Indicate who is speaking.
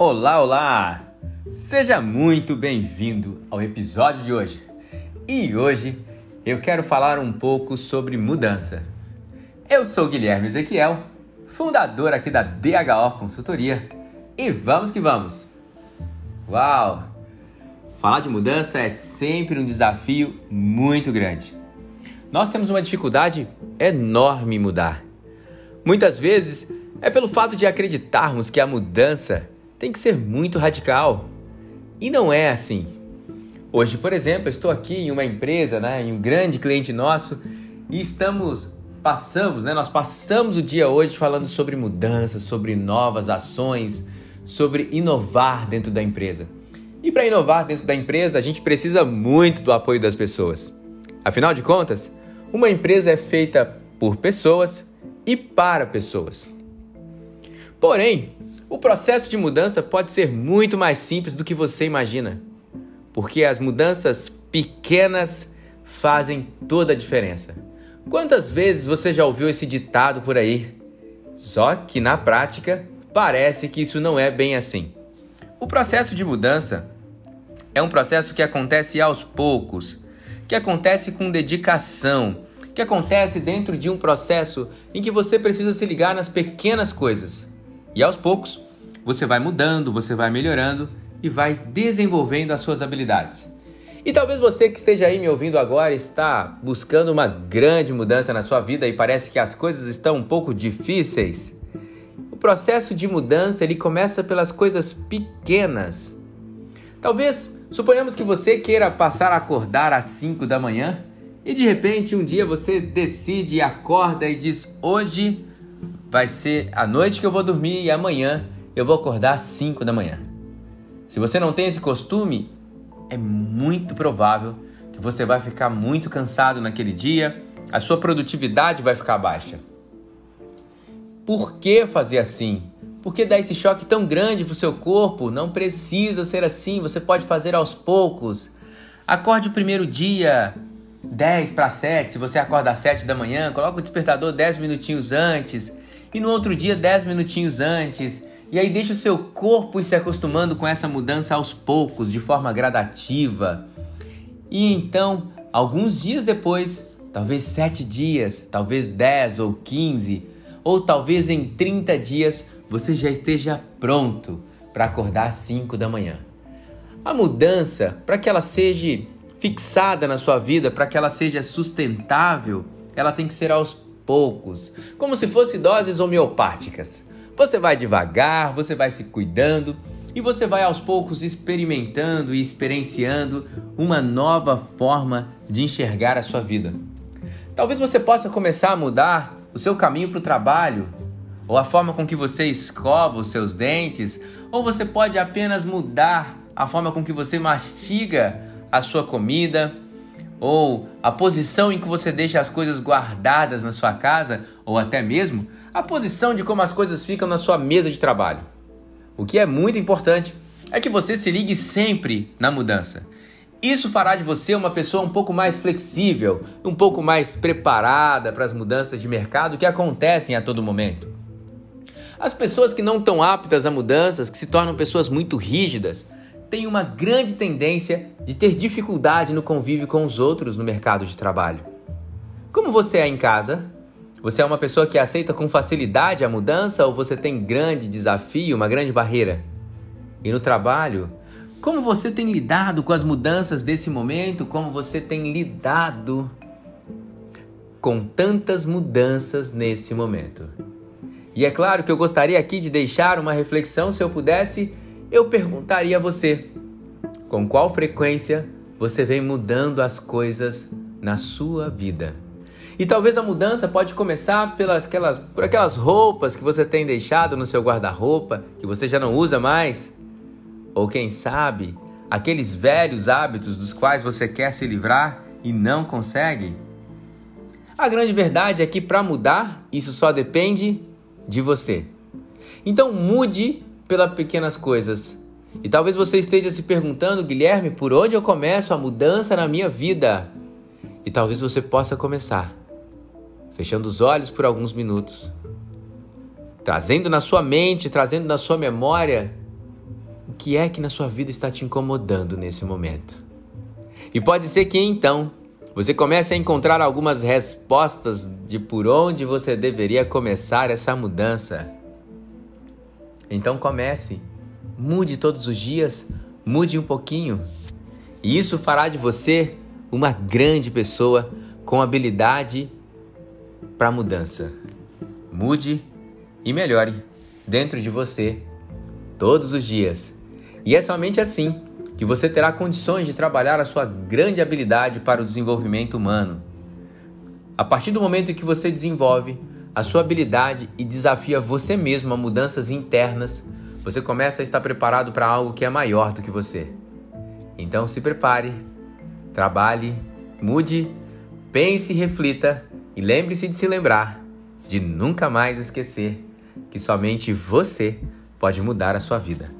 Speaker 1: Olá, olá! Seja muito bem-vindo ao episódio de hoje. E hoje eu quero falar um pouco sobre mudança. Eu sou Guilherme Ezequiel, fundador aqui da DHO Consultoria, e vamos que vamos! Uau! Falar de mudança é sempre um desafio muito grande. Nós temos uma dificuldade enorme em mudar. Muitas vezes é pelo fato de acreditarmos que a mudança tem que ser muito radical. E não é assim. Hoje, por exemplo, estou aqui em uma empresa, né, em um grande cliente nosso, e estamos passamos, né, nós passamos o dia hoje falando sobre mudanças, sobre novas ações, sobre inovar dentro da empresa. E para inovar dentro da empresa, a gente precisa muito do apoio das pessoas. Afinal de contas, uma empresa é feita por pessoas e para pessoas. Porém, o processo de mudança pode ser muito mais simples do que você imagina, porque as mudanças pequenas fazem toda a diferença. Quantas vezes você já ouviu esse ditado por aí? Só que na prática parece que isso não é bem assim. O processo de mudança é um processo que acontece aos poucos, que acontece com dedicação, que acontece dentro de um processo em que você precisa se ligar nas pequenas coisas. E aos poucos, você vai mudando, você vai melhorando e vai desenvolvendo as suas habilidades. E talvez você que esteja aí me ouvindo agora está buscando uma grande mudança na sua vida e parece que as coisas estão um pouco difíceis. O processo de mudança ele começa pelas coisas pequenas. Talvez suponhamos que você queira passar a acordar às 5 da manhã e de repente um dia você decide acorda e diz: "Hoje vai ser a noite que eu vou dormir e amanhã eu vou acordar às 5 da manhã. Se você não tem esse costume, é muito provável que você vai ficar muito cansado naquele dia, a sua produtividade vai ficar baixa. Por que fazer assim? Por que dar esse choque tão grande para o seu corpo? Não precisa ser assim, você pode fazer aos poucos. Acorde o primeiro dia 10 para 7, se você acorda às 7 da manhã, coloca o despertador 10 minutinhos antes e no outro dia 10 minutinhos antes. E aí deixa o seu corpo ir se acostumando com essa mudança aos poucos, de forma gradativa. E então, alguns dias depois, talvez 7 dias, talvez 10 ou 15, ou talvez em 30 dias, você já esteja pronto para acordar às 5 da manhã. A mudança, para que ela seja fixada na sua vida, para que ela seja sustentável, ela tem que ser aos poucos, como se fossem doses homeopáticas. Você vai devagar, você vai se cuidando e você vai aos poucos experimentando e experienciando uma nova forma de enxergar a sua vida. Talvez você possa começar a mudar o seu caminho para o trabalho, ou a forma com que você escova os seus dentes, ou você pode apenas mudar a forma com que você mastiga a sua comida, ou a posição em que você deixa as coisas guardadas na sua casa, ou até mesmo a posição de como as coisas ficam na sua mesa de trabalho. O que é muito importante é que você se ligue sempre na mudança. Isso fará de você uma pessoa um pouco mais flexível, um pouco mais preparada para as mudanças de mercado que acontecem a todo momento. As pessoas que não estão aptas a mudanças, que se tornam pessoas muito rígidas, tem uma grande tendência de ter dificuldade no convívio com os outros no mercado de trabalho. Como você é em casa? Você é uma pessoa que aceita com facilidade a mudança ou você tem grande desafio, uma grande barreira? E no trabalho, como você tem lidado com as mudanças desse momento? Como você tem lidado com tantas mudanças nesse momento? E é claro que eu gostaria aqui de deixar uma reflexão, se eu pudesse eu perguntaria a você: com qual frequência você vem mudando as coisas na sua vida? E talvez a mudança pode começar pelas aquelas, por aquelas roupas que você tem deixado no seu guarda-roupa, que você já não usa mais. Ou quem sabe, aqueles velhos hábitos dos quais você quer se livrar e não consegue. A grande verdade é que para mudar, isso só depende de você. Então mude pelas pequenas coisas. E talvez você esteja se perguntando, Guilherme, por onde eu começo a mudança na minha vida? E talvez você possa começar fechando os olhos por alguns minutos, trazendo na sua mente, trazendo na sua memória que é que na sua vida está te incomodando nesse momento. E pode ser que então você comece a encontrar algumas respostas de por onde você deveria começar essa mudança. Então comece, mude todos os dias, mude um pouquinho. E isso fará de você uma grande pessoa com habilidade para mudança. Mude e melhore dentro de você todos os dias. E é somente assim que você terá condições de trabalhar a sua grande habilidade para o desenvolvimento humano. A partir do momento que você desenvolve a sua habilidade e desafia você mesmo a mudanças internas, você começa a estar preparado para algo que é maior do que você. Então se prepare, trabalhe, mude, pense e reflita e lembre-se de se lembrar de nunca mais esquecer que somente você pode mudar a sua vida.